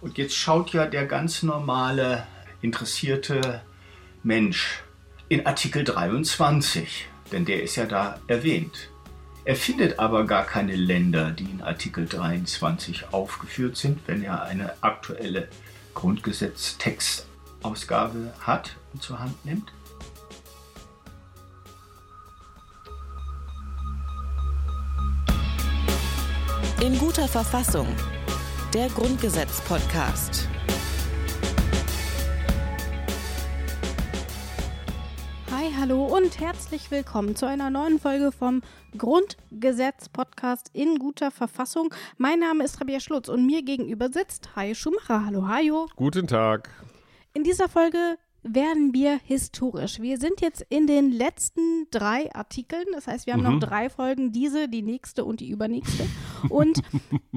Und jetzt schaut ja der ganz normale, interessierte Mensch in Artikel 23, denn der ist ja da erwähnt. Er findet aber gar keine Länder, die in Artikel 23 aufgeführt sind, wenn er eine aktuelle Grundgesetztextausgabe hat und zur Hand nimmt. In guter Verfassung. Der Grundgesetz-Podcast. Hi, hallo und herzlich willkommen zu einer neuen Folge vom Grundgesetz-Podcast in guter Verfassung. Mein Name ist Rabia Schlutz und mir gegenüber sitzt Hajo Schumacher. Hallo, Hajo. Guten Tag. In dieser Folge werden wir historisch. Wir sind jetzt in den letzten drei Artikeln. Das heißt, wir haben mhm. noch drei Folgen, diese, die nächste und die übernächste. Und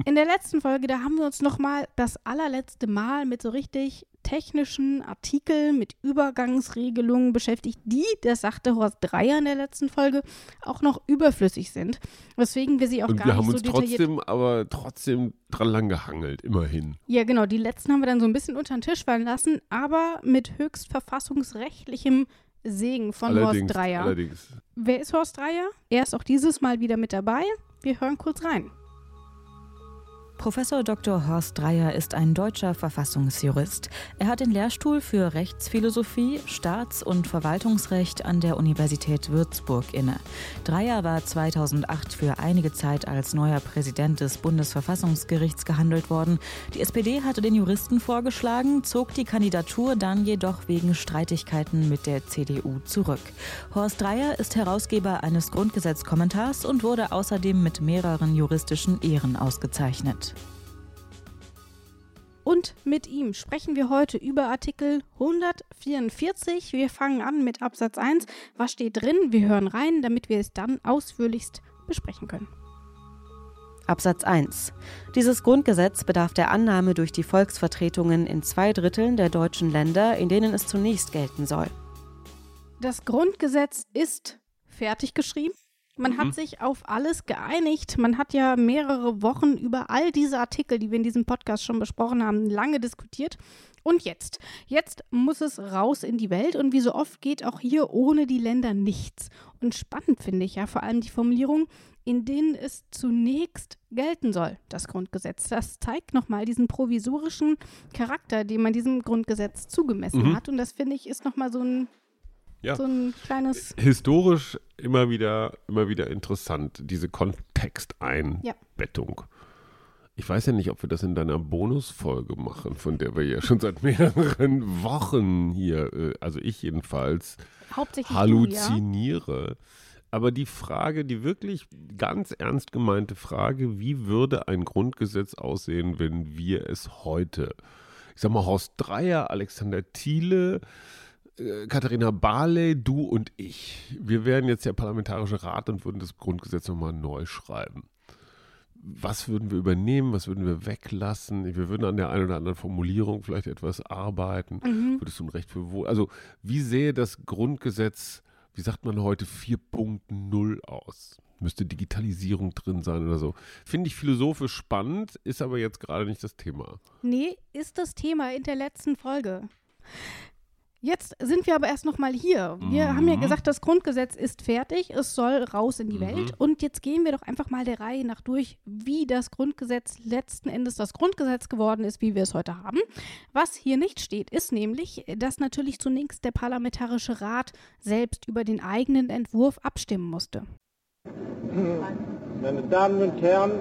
in der letzten Folge, da haben wir uns nochmal das allerletzte Mal mit so richtig technischen Artikeln mit Übergangsregelungen beschäftigt, die, das sagte Horst Dreier in der letzten Folge, auch noch überflüssig sind. Weswegen wir sie auch Und gar wir nicht haben so uns detailliert. trotzdem, aber trotzdem dran lang gehangelt, immerhin. Ja, genau. Die letzten haben wir dann so ein bisschen unter den Tisch fallen lassen, aber mit höchst verfassungsrechtlichem Segen von allerdings, Horst Dreier. Allerdings. Wer ist Horst Dreier? Er ist auch dieses Mal wieder mit dabei. Wir hören kurz rein. Professor Dr. Horst Dreier ist ein deutscher Verfassungsjurist. Er hat den Lehrstuhl für Rechtsphilosophie, Staats- und Verwaltungsrecht an der Universität Würzburg inne. Dreier war 2008 für einige Zeit als neuer Präsident des Bundesverfassungsgerichts gehandelt worden. Die SPD hatte den Juristen vorgeschlagen, zog die Kandidatur dann jedoch wegen Streitigkeiten mit der CDU zurück. Horst Dreier ist Herausgeber eines Grundgesetzkommentars und wurde außerdem mit mehreren juristischen Ehren ausgezeichnet. Und mit ihm sprechen wir heute über Artikel 144. Wir fangen an mit Absatz 1. Was steht drin? Wir hören rein, damit wir es dann ausführlichst besprechen können. Absatz 1. Dieses Grundgesetz bedarf der Annahme durch die Volksvertretungen in zwei Dritteln der deutschen Länder, in denen es zunächst gelten soll. Das Grundgesetz ist fertig geschrieben. Man mhm. hat sich auf alles geeinigt. Man hat ja mehrere Wochen über all diese Artikel, die wir in diesem Podcast schon besprochen haben, lange diskutiert. Und jetzt, jetzt muss es raus in die Welt und wie so oft geht auch hier ohne die Länder nichts. Und spannend finde ich ja vor allem die Formulierung, in denen es zunächst gelten soll, das Grundgesetz. Das zeigt nochmal diesen provisorischen Charakter, den man diesem Grundgesetz zugemessen mhm. hat. Und das finde ich ist nochmal so ein ja. so ein kleines. Historisch immer wieder, immer wieder interessant, diese Kontexteinbettung. Ja. Ich weiß ja nicht, ob wir das in deiner Bonusfolge machen, von der wir ja schon seit mehreren Wochen hier, äh, also ich jedenfalls, halluziniere. Du, ja? Aber die Frage, die wirklich ganz ernst gemeinte Frage, wie würde ein Grundgesetz aussehen, wenn wir es heute, ich sag mal, Horst Dreier, Alexander Thiele, Katharina Barley, du und ich, wir wären jetzt der Parlamentarische Rat und würden das Grundgesetz nochmal neu schreiben. Was würden wir übernehmen, was würden wir weglassen? Wir würden an der einen oder anderen Formulierung vielleicht etwas arbeiten. Mhm. Würdest du ein Recht für wo? Also, wie sähe das Grundgesetz, wie sagt man heute, 4.0 aus? Müsste Digitalisierung drin sein oder so. Finde ich philosophisch spannend, ist aber jetzt gerade nicht das Thema. Nee, ist das Thema in der letzten Folge. Jetzt sind wir aber erst noch mal hier. Wir mhm. haben ja gesagt, das Grundgesetz ist fertig, es soll raus in die mhm. Welt. Und jetzt gehen wir doch einfach mal der Reihe nach durch, wie das Grundgesetz letzten Endes das Grundgesetz geworden ist, wie wir es heute haben. Was hier nicht steht, ist nämlich, dass natürlich zunächst der Parlamentarische Rat selbst über den eigenen Entwurf abstimmen musste. Meine Damen und Herren,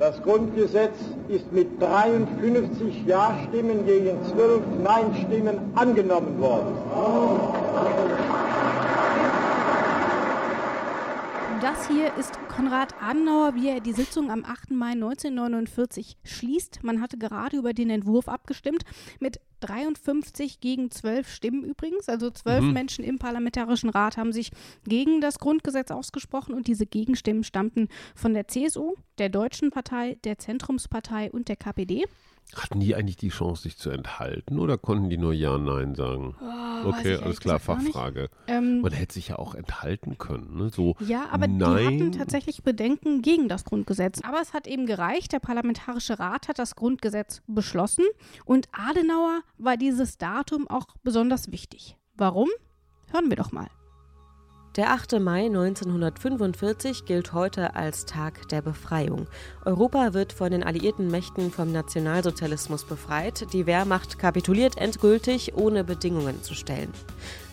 das Grundgesetz ist mit 53 Ja-Stimmen gegen 12 Nein-Stimmen angenommen worden. Das hier ist Konrad Adenauer, wie er die Sitzung am 8. Mai 1949 schließt. Man hatte gerade über den Entwurf abgestimmt mit 53 gegen 12 Stimmen übrigens. Also zwölf mhm. Menschen im Parlamentarischen Rat haben sich gegen das Grundgesetz ausgesprochen und diese Gegenstimmen stammten von der CSU, der Deutschen Partei, der Zentrumspartei und der KPD. Hatten die eigentlich die Chance, sich zu enthalten oder konnten die nur Ja, Nein sagen? Oh, okay, alles klar, Fachfrage. Ähm, Man hätte sich ja auch enthalten können. Ne? So, ja, aber nein, die hatten tatsächlich tatsächlich Bedenken gegen das Grundgesetz. Aber es hat eben gereicht. Der Parlamentarische Rat hat das Grundgesetz beschlossen und Adenauer war dieses Datum auch besonders wichtig. Warum? Hören wir doch mal. Der 8. Mai 1945 gilt heute als Tag der Befreiung. Europa wird von den alliierten Mächten vom Nationalsozialismus befreit. Die Wehrmacht kapituliert endgültig, ohne Bedingungen zu stellen.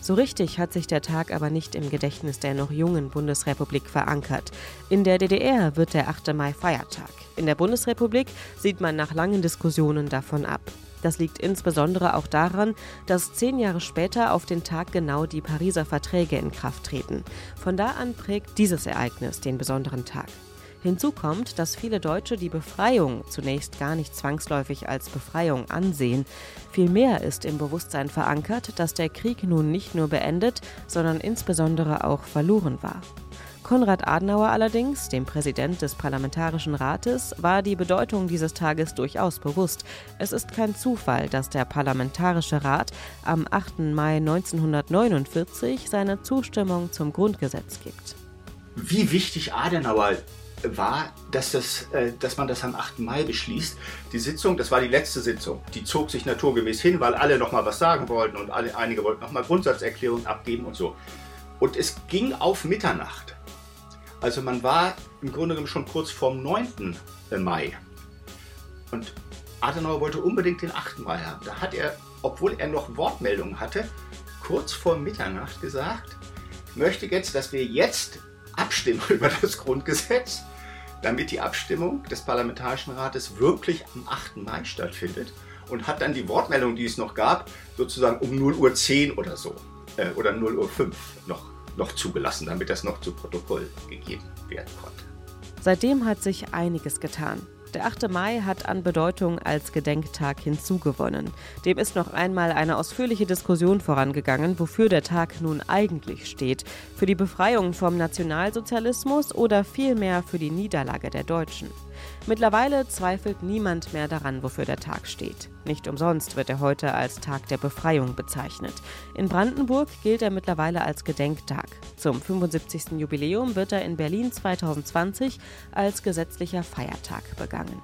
So richtig hat sich der Tag aber nicht im Gedächtnis der noch jungen Bundesrepublik verankert. In der DDR wird der 8. Mai Feiertag. In der Bundesrepublik sieht man nach langen Diskussionen davon ab. Das liegt insbesondere auch daran, dass zehn Jahre später auf den Tag genau die Pariser Verträge in Kraft treten. Von da an prägt dieses Ereignis den besonderen Tag. Hinzu kommt, dass viele Deutsche die Befreiung zunächst gar nicht zwangsläufig als Befreiung ansehen. Vielmehr ist im Bewusstsein verankert, dass der Krieg nun nicht nur beendet, sondern insbesondere auch verloren war. Konrad Adenauer allerdings, dem Präsident des Parlamentarischen Rates, war die Bedeutung dieses Tages durchaus bewusst. Es ist kein Zufall, dass der Parlamentarische Rat am 8. Mai 1949 seine Zustimmung zum Grundgesetz gibt. Wie wichtig Adenauer war, dass, das, äh, dass man das am 8. Mai beschließt. Die Sitzung, das war die letzte Sitzung, die zog sich naturgemäß hin, weil alle noch mal was sagen wollten und alle, einige wollten noch mal Grundsatzerklärungen abgeben und so. Und es ging auf Mitternacht. Also man war im Grunde genommen schon kurz vorm 9. Mai. Und Adenauer wollte unbedingt den 8. Mai haben. Da hat er, obwohl er noch Wortmeldungen hatte, kurz vor Mitternacht gesagt, ich möchte jetzt, dass wir jetzt abstimmen über das Grundgesetz, damit die Abstimmung des Parlamentarischen Rates wirklich am 8. Mai stattfindet. Und hat dann die Wortmeldung, die es noch gab, sozusagen um 0 Uhr 10 oder so, äh, oder 0 Uhr 5 noch noch zugelassen, damit das noch zu Protokoll gegeben werden konnte. Seitdem hat sich einiges getan. Der 8. Mai hat an Bedeutung als Gedenktag hinzugewonnen. Dem ist noch einmal eine ausführliche Diskussion vorangegangen, wofür der Tag nun eigentlich steht. Für die Befreiung vom Nationalsozialismus oder vielmehr für die Niederlage der Deutschen. Mittlerweile zweifelt niemand mehr daran, wofür der Tag steht. Nicht umsonst wird er heute als Tag der Befreiung bezeichnet. In Brandenburg gilt er mittlerweile als Gedenktag. Zum 75. Jubiläum wird er in Berlin 2020 als gesetzlicher Feiertag begangen.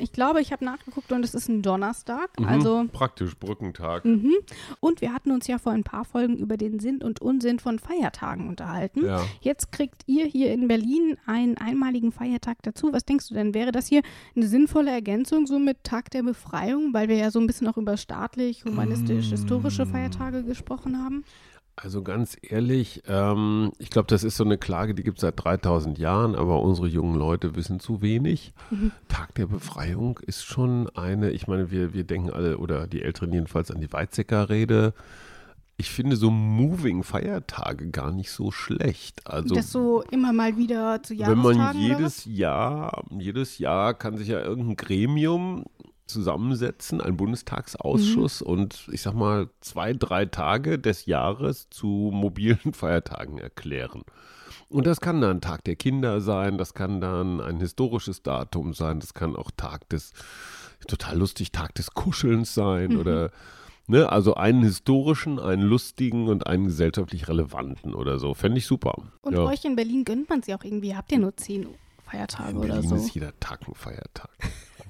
Ich glaube, ich habe nachgeguckt und es ist ein Donnerstag. Mhm, also praktisch Brückentag. Mhm. Und wir hatten uns ja vor ein paar Folgen über den Sinn und Unsinn von Feiertagen unterhalten. Ja. Jetzt kriegt ihr hier in Berlin einen einmaligen Feiertag dazu. Was denkst du denn? Wäre das hier eine sinnvolle Ergänzung so mit Tag der Befreiung, weil wir ja so ein bisschen auch über staatlich, humanistisch, historische Feiertage gesprochen haben? Also ganz ehrlich, ähm, ich glaube, das ist so eine Klage, die gibt es seit 3000 Jahren, aber unsere jungen Leute wissen zu wenig. Mhm. Tag der Befreiung ist schon eine, ich meine, wir, wir denken alle, oder die Älteren jedenfalls, an die Weizsäcker-Rede. Ich finde so Moving-Feiertage gar nicht so schlecht. Also, das so immer mal wieder zu wenn Jahrestagen man oder was? jedes Jahr, jedes Jahr kann sich ja irgendein Gremium zusammensetzen, ein Bundestagsausschuss und ich sag mal zwei, drei Tage des Jahres zu mobilen Feiertagen erklären. Und das kann dann Tag der Kinder sein, das kann dann ein historisches Datum sein, das kann auch Tag des, total lustig, Tag des Kuschelns sein oder, ne, also einen historischen, einen lustigen und einen gesellschaftlich relevanten oder so. Fände ich super. Und ja. euch in Berlin gönnt man sie auch irgendwie. Habt ihr nur zehn Feiertage In oder Berlin so? ist jeder Tag ein Feiertag.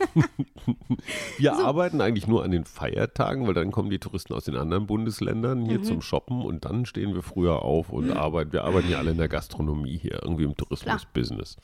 Wir arbeiten eigentlich nur an den Feiertagen, weil dann kommen die Touristen aus den anderen Bundesländern hier zum Shoppen und dann stehen wir früher auf und arbeiten. Wir arbeiten ja alle in der Gastronomie hier, irgendwie im Tourismusbusiness.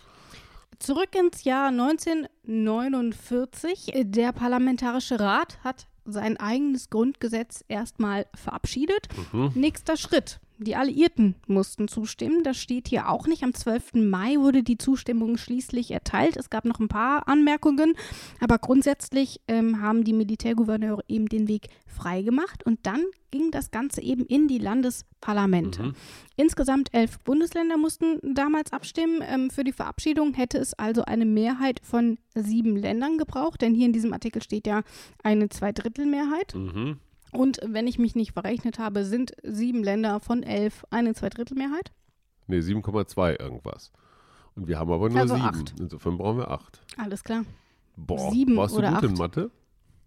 Zurück ins Jahr 1949. Der Parlamentarische Rat hat sein eigenes Grundgesetz erstmal verabschiedet. Nächster Schritt. Die Alliierten mussten zustimmen. Das steht hier auch nicht. Am 12. Mai wurde die Zustimmung schließlich erteilt. Es gab noch ein paar Anmerkungen, aber grundsätzlich ähm, haben die Militärgouverneure eben den Weg freigemacht und dann ging das Ganze eben in die Landesparlamente. Insgesamt elf Bundesländer mussten damals abstimmen. Ähm, für die Verabschiedung hätte es also eine Mehrheit von sieben Ländern gebraucht, denn hier in diesem Artikel steht ja eine Zweidrittelmehrheit. Mhm. Und wenn ich mich nicht verrechnet habe, sind sieben Länder von elf eine Zweidrittelmehrheit. Ne, 7,2 irgendwas. Und wir haben aber nur Also sieben. acht. Insofern brauchen wir acht. Alles klar. Boah, Sieben warst du oder gut in acht. Mathe?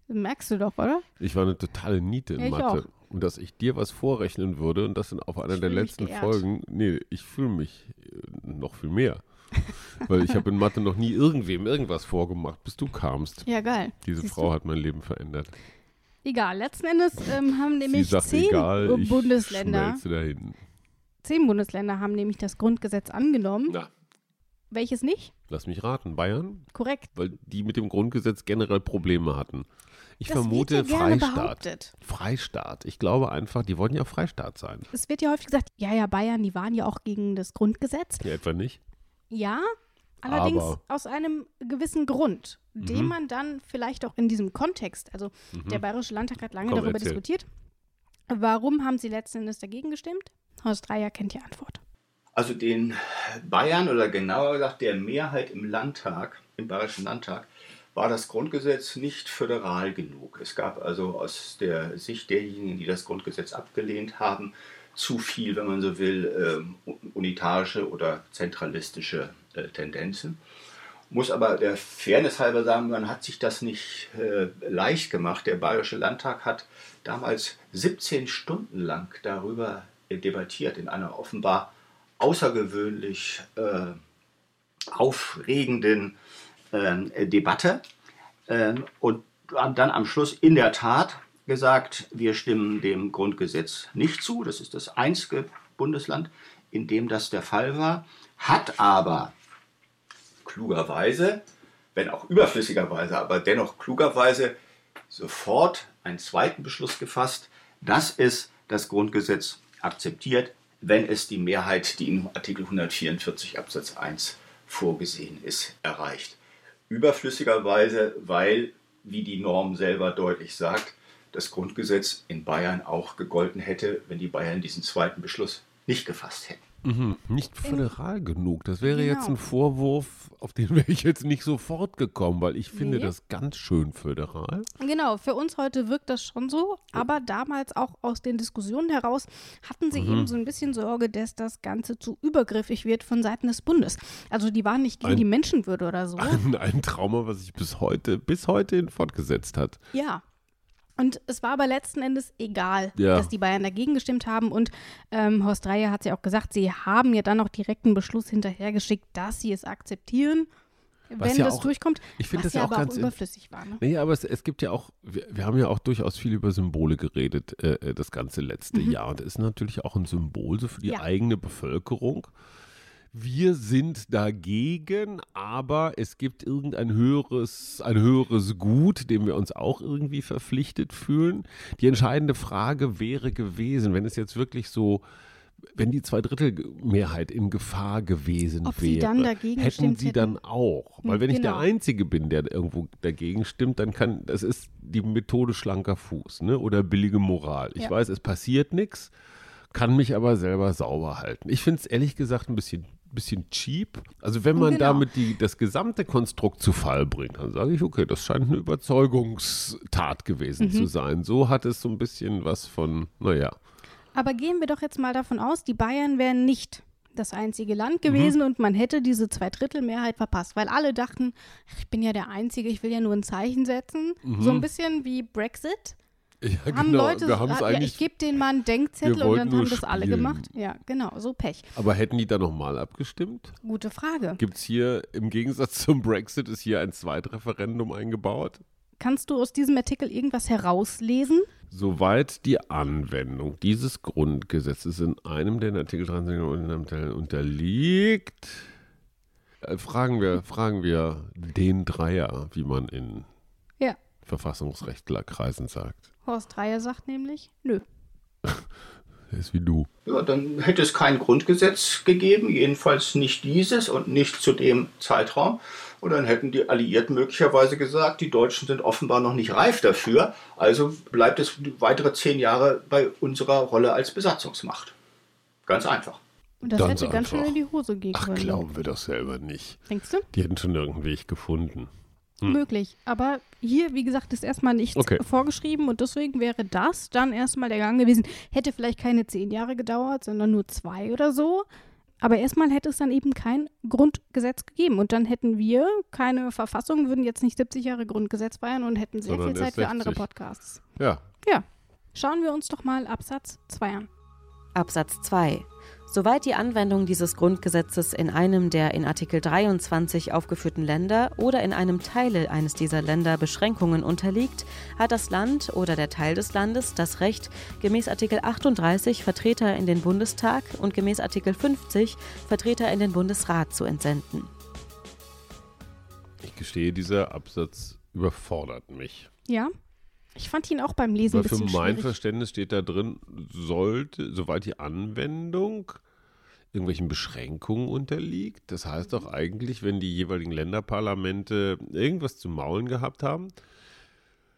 Merkst du doch, oder? Ich war eine totale Niete in Ja, ich Mathe. und dass ich dir was vorrechnen würde und das dann auf einer der letzten geehrt. Folgen, nee, ich fühle mich äh, noch viel mehr. Weil ich habe in Mathe noch nie irgendwem irgendwas vorgemacht, bis du kamst. Ja, geil. Diese Siehst Frau hat mein Leben verändert. Egal, letzten Endes ähm, haben nämlich zehn egal, Bundesländer, zehn Bundesländer haben nämlich das Grundgesetz angenommen. Na, Welches nicht? lass mich raten, Bayern? Korrekt. Weil die mit dem Grundgesetz generell Probleme hatten. Ich Das vermute wird ja gerne Freistaat. behauptet. Freistaat. Ich glaube einfach, die wollen ja Freistaat sein. Es wird ja häufig gesagt, ja, ja, Bayern, die waren ja auch gegen das Grundgesetz. Ja, etwa nicht? Ja, allerdings Aber- aus einem gewissen Grund, den Mhm. man dann vielleicht auch in diesem Kontext, also der Mhm. Bayerische Landtag hat lange Komm, darüber erzähl. diskutiert. Warum haben sie letzten Endes dagegen gestimmt? Horst Dreier kennt die Antwort. Also den Bayern oder genauer gesagt der Mehrheit im Landtag, im Bayerischen Landtag, war das Grundgesetz nicht föderal genug. Es gab also aus der Sicht derjenigen, die das Grundgesetz abgelehnt haben, zu viel, wenn man so will, ähm, unitarische oder zentralistische äh, Tendenzen. Muss aber der Fairness halber sagen, man hat sich das nicht äh, leicht gemacht. Der Bayerische Landtag hat damals 17 Stunden lang darüber debattiert, in einer offenbar außergewöhnlich äh, aufregenden Debatte ähm, und haben dann am Schluss in der Tat gesagt, wir stimmen dem Grundgesetz nicht zu. Das ist das einzige Bundesland, in dem das der Fall war, hat aber klugerweise, wenn auch überflüssigerweise, aber dennoch klugerweise sofort einen zweiten Beschluss gefasst, dass es das Grundgesetz akzeptiert, wenn es die Mehrheit, die in Artikel 144 Absatz 1 vorgesehen ist, erreicht. Überflüssigerweise, weil, wie die Norm selber deutlich sagt, das Grundgesetz in Bayern auch gegolten hätte, wenn die Bayern diesen zweiten Beschluss nicht gefasst hätten. Mhm, nicht föderal genug. Das wäre jetzt Genau. ein Vorwurf, auf den wäre ich jetzt nicht sofort gekommen, weil ich finde Nee. das ganz schön föderal. Genau, für uns heute wirkt das schon so, aber damals auch aus den Diskussionen heraus hatten sie eben so ein bisschen Sorge, dass das Ganze zu übergriffig wird von Seiten des Bundes. Also die waren nicht gegen Ein- die Menschenwürde oder so. Ein, ein Trauma, was sich bis heute, bis heute fortgesetzt hat. Ja. Und es war aber letzten Endes egal, Ja. dass die Bayern dagegen gestimmt haben. Und ähm, Horst Dreier hat ja auch gesagt, sie haben ja dann auch direkt einen Beschluss hinterhergeschickt, dass sie es akzeptieren, Was wenn ja das auch- durchkommt. ich finde das ja auch aber ganz auch überflüssig war. Ne? Nee, aber es, es gibt ja auch, wir, wir haben ja auch durchaus viel über Symbole geredet, äh, äh, das ganze letzte Jahr. Und es ist natürlich auch ein Symbol so für die Mhm. Ja. eigene Bevölkerung. Wir sind dagegen, aber es gibt irgendein höheres, ein höheres Gut, dem wir uns auch irgendwie verpflichtet fühlen. Die entscheidende Frage wäre gewesen, wenn es jetzt wirklich so, wenn die Zweidrittelmehrheit in Gefahr gewesen Ob wäre, sie dann dagegen hätten sie hätten? dann auch. Weil wenn ich der Genau. Einzige bin, der irgendwo dagegen stimmt, dann kann, das ist die Methode schlanker Fuß, ne? Oder billige Moral. Ich Ja. weiß, es passiert nichts, kann mich aber selber sauber halten. Ich finde es ehrlich gesagt ein bisschen, bisschen cheap. Also wenn man Genau. damit die, das gesamte Konstrukt zu Fall bringt, dann sage ich, okay, das scheint eine Überzeugungstat gewesen Mhm. zu sein. So hat es so ein bisschen was von, naja. Aber gehen wir doch jetzt mal davon aus, die Bayern wären nicht das einzige Mhm. Land gewesen und man hätte diese Zweidrittelmehrheit verpasst, weil alle dachten, ach, ich bin ja der Einzige, ich will ja nur ein Zeichen setzen. So ein bisschen wie Brexit. Ja, Haben genau, Leute, wir haben es ja, ich eigentlich, gebe denen mal einen Denkzettel und dann haben das alle spielen. gemacht. Ja, genau, so Pech. aber hätten die da nochmal abgestimmt? Gute Frage. Gibt es hier, im Gegensatz zum Brexit, ist hier ein Zweitreferendum eingebaut? Kannst du aus diesem Artikel irgendwas herauslesen? Soweit die Anwendung dieses Grundgesetzes in einem der Artikel 23 und in einem Teil unterliegt, äh, fragen wir, fragen wir den Dreier, wie man in Ja. Verfassungsrechtlerkreisen sagt. Horst Dreier sagt nämlich, nö. Der ist wie du. Ja, dann hätte es kein Grundgesetz gegeben, jedenfalls nicht dieses und nicht zu dem Zeitraum. Und dann hätten die Alliierten möglicherweise gesagt, die Deutschen sind offenbar noch nicht reif dafür, also bleibt es weitere zehn Jahre bei unserer Rolle als Besatzungsmacht. Ganz einfach. Und das Ganz hätte ganz schön einfach. in die Hose gehen Ach, können. glauben wir doch selber nicht. Denkst du? Die hätten schon irgendeinen Weg gefunden. Möglich. Aber hier, wie gesagt, ist erstmal nichts Okay. vorgeschrieben und deswegen wäre das dann erstmal der Gang gewesen. Hätte vielleicht keine zehn Jahre gedauert, sondern nur zwei oder so. Aber erstmal hätte es dann eben kein Grundgesetz gegeben. Und dann hätten wir keine Verfassung, würden jetzt nicht 70 Jahre Grundgesetz feiern und hätten sehr Sondern viel Zeit für andere 60. Podcasts. Ja, Ja, Schauen wir uns doch mal Absatz 2 an. Absatz 2. Soweit die Anwendung dieses Grundgesetzes in einem der in Artikel 23 aufgeführten Länder oder in einem Teil eines dieser Länder Beschränkungen unterliegt, hat das Land oder der Teil des Landes das Recht, gemäß Artikel 38 Vertreter in den Bundestag und gemäß Artikel 50 Vertreter in den Bundesrat zu entsenden. Ich gestehe, dieser Absatz überfordert mich. Ja, ich fand ihn auch beim Lesen Weil ein für bisschen mein schwierig. Verständnis steht da drin, sollte, soweit die Anwendung irgendwelchen Beschränkungen unterliegt. Das heißt doch eigentlich, wenn die jeweiligen Länderparlamente irgendwas zu maulen gehabt haben,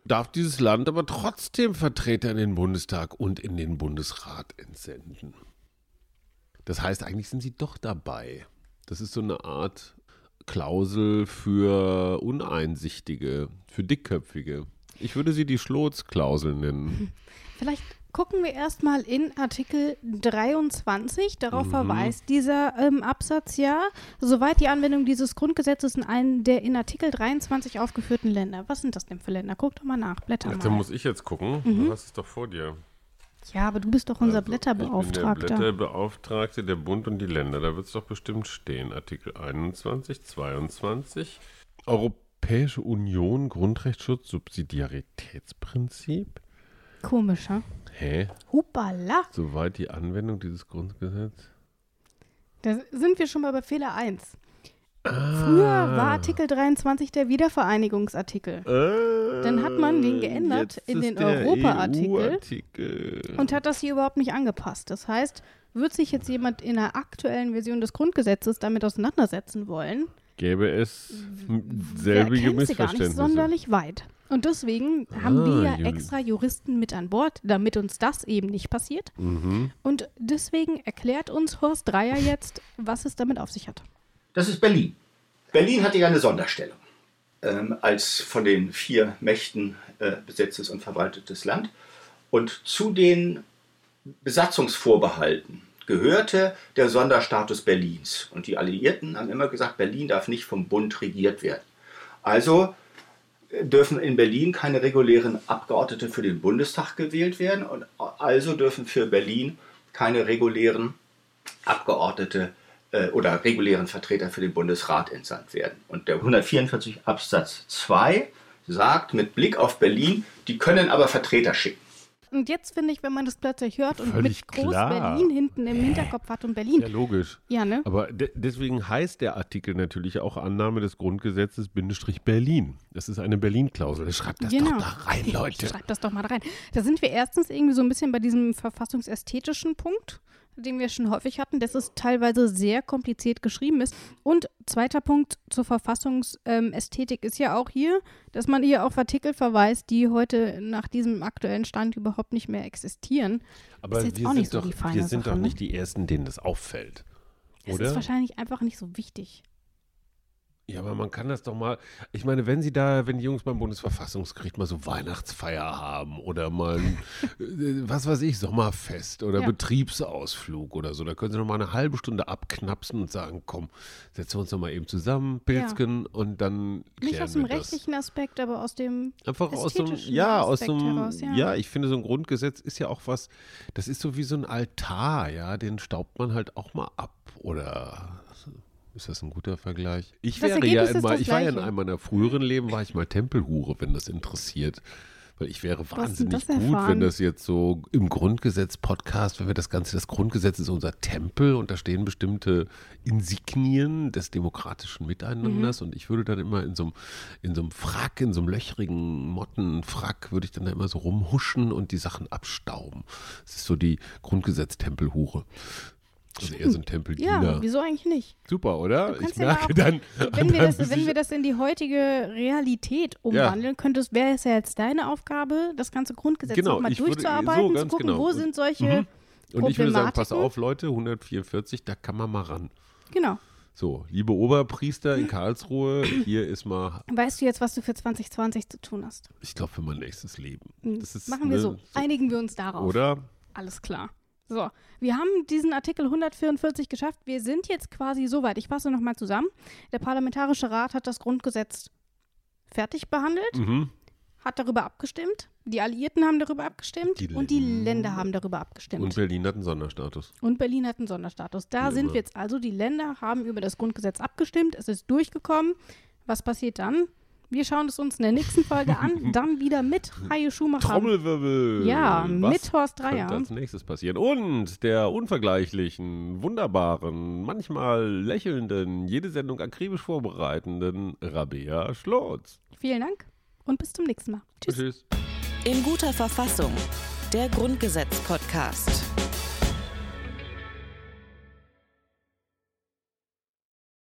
darf dieses Land aber trotzdem Vertreter in den Bundestag und in den Bundesrat entsenden. Das heißt, eigentlich sind sie doch dabei. Das ist so eine Art Klausel für Uneinsichtige, für Dickköpfige. Ich würde sie die Schlotz-Klausel nennen. Vielleicht gucken wir erstmal in Artikel 23. Darauf Mhm. verweist dieser ähm, Absatz ja, soweit die Anwendung dieses Grundgesetzes in einem der in Artikel 23 aufgeführten Länder. Was sind das denn für Länder? Guck doch mal nach, blätter mal. dann muss ich jetzt gucken. Mhm. Was ist doch vor dir? ja, aber du bist doch unser Also, Blätterbeauftragter. Der Blätterbeauftragte der Bund und die Länder. Da wird es doch bestimmt stehen. Artikel 21, 22. Europäische Union, Grundrechtsschutz, Subsidiaritätsprinzip. Komisch, ha? Hä? Hupala. Soweit die Anwendung dieses Grundgesetzes? Da sind wir schon mal bei Fehler 1. Früher war Artikel 23 der Wiedervereinigungsartikel. Äh, Dann hat man den geändert jetzt in den Europa-Artikel EU-Artikel. und hat das hier überhaupt nicht angepasst. Das heißt, wird sich jetzt jemand in der aktuellen Version des Grundgesetzes damit auseinandersetzen wollen, Gäbe es selbige kennt sie gar nicht Missverständnisse. sonderlich weit. Und deswegen haben wir ja Juli. extra Juristen mit an Bord, damit uns das eben nicht passiert. Mhm. Und deswegen erklärt uns Horst Dreier jetzt, was es damit auf sich hat. Das ist Berlin. Berlin hatte ja eine Sonderstellung ähm, als von den vier Mächten äh, besetztes und verwaltetes Land. Und zu den Besatzungsvorbehalten gehörte der Sonderstatus Berlins. Und die Alliierten haben immer gesagt, Berlin darf nicht vom Bund regiert werden. Also äh, dürfen in Berlin keine regulären Abgeordnete für den Bundestag gewählt werden und also dürfen für Berlin keine regulären Abgeordnete äh, oder regulären Vertreter für den Bundesrat entsandt werden. Und der 144 Absatz 2 sagt mit Blick auf Berlin, die können aber Vertreter schicken. Und jetzt finde ich, wenn man das plötzlich hört und Völlig mit Groß klar. Berlin hinten im Hinterkopf hat und Berlin. Ja, logisch. Ja, ne? Aber de deswegen heißt der Artikel natürlich auch Annahme des Grundgesetzes Bindestrich Berlin. Das ist eine Berlin-Klausel. Schreibt das Genau. doch da rein, Leute. Schreibt das doch mal rein. Da sind wir erstens irgendwie so ein bisschen bei diesem verfassungsästhetischen Punkt, den wir schon häufig hatten, dass es teilweise sehr kompliziert geschrieben ist. Und zweiter Punkt zur Verfassungsästhetik ist ja auch hier, dass man hier auf Artikel verweist, die heute nach diesem aktuellen Stand überhaupt nicht mehr existieren. Aber wir auch sind, nicht so doch, wir sind Sache, doch ne? nicht die Ersten, denen das auffällt. Es Oder? ist wahrscheinlich einfach nicht so wichtig. Ja, aber man kann das doch mal. Ich meine, wenn sie da, wenn die Jungs beim Bundesverfassungsgericht mal so Weihnachtsfeier haben oder mal, ein, äh, was weiß ich, Sommerfest oder Ja. Betriebsausflug oder so, da können sie noch mal eine halbe Stunde abknapsen und sagen, komm, setzen wir uns noch mal eben zusammen, Pilzken, und dann Nicht aus dem wir das. rechtlichen Aspekt, aber aus dem Einfach aus ästhetischen ja, aus Aspekt so einem, heraus, ja. ja. ich finde, so ein Grundgesetz ist ja auch was, das ist so wie so ein Altar, ja, den staubt man halt auch mal ab, oder ist das ein guter Vergleich? Ich Das wäre ja das ich war ja in einem meiner früheren Leben, war ich mal Tempelhure, wenn das interessiert. Weil ich wäre wahnsinnig gut, erfahren? wenn das jetzt so im Grundgesetz-Podcast, wenn wir das Ganze, das Grundgesetz ist unser Tempel und da stehen bestimmte Insignien des demokratischen Miteinanders Mhm. und ich würde dann immer in so einem, in so einem Frack, in so einem löchrigen Mottenfrack, würde ich dann da immer so rumhuschen und die Sachen abstauben. Das ist so die Grundgesetz-Tempelhure. Also eher so ein Tempeldiener. Ja, wieso eigentlich nicht? Super, oder? Ich ja merke auch- dann. Wenn wir, das, wenn wir das in die heutige Realität umwandeln, könntest, wäre es ja jetzt deine Aufgabe, das ganze Grundgesetz Genau, nochmal ich würde- durchzuarbeiten, so, zu gucken, genau. wo Und- sind solche Mhm. Und ich würde sagen, pass auf, Leute, 144, da kann man mal ran. Genau. So, liebe Oberpriester in Karlsruhe, hier ist mal, Weißt du jetzt, was du für 2020 zu tun hast? ich glaube, für mein nächstes Leben. Das ist, Machen wir ne, so. Einigen wir uns darauf. Oder? Alles klar. So, wir haben diesen Artikel 144 geschafft. Wir sind jetzt quasi soweit. Ich fasse nochmal zusammen. Der Parlamentarische Rat hat das Grundgesetz fertig behandelt, Mhm. hat darüber abgestimmt. Die Alliierten haben darüber abgestimmt Die und die Länder. Haben darüber abgestimmt. Und Berlin hat einen Sonderstatus. Und Berlin hat einen Sonderstatus. Da Wie sind wir jetzt also. Die Länder haben über das Grundgesetz abgestimmt. Es ist durchgekommen. Was passiert dann? Wir schauen es uns in der nächsten Folge an. Dann wieder mit Haie Schumacher. Trommelwirbel. Ja, Was mit Horst Dreier. könnte als nächstes passieren? Und der unvergleichlichen, wunderbaren, manchmal lächelnden, jede Sendung akribisch vorbereitenden Rabea Schlotz. Vielen Dank und bis zum nächsten Mal. Tschüss. Tschüss. In guter Verfassung. Der Grundgesetz-Podcast.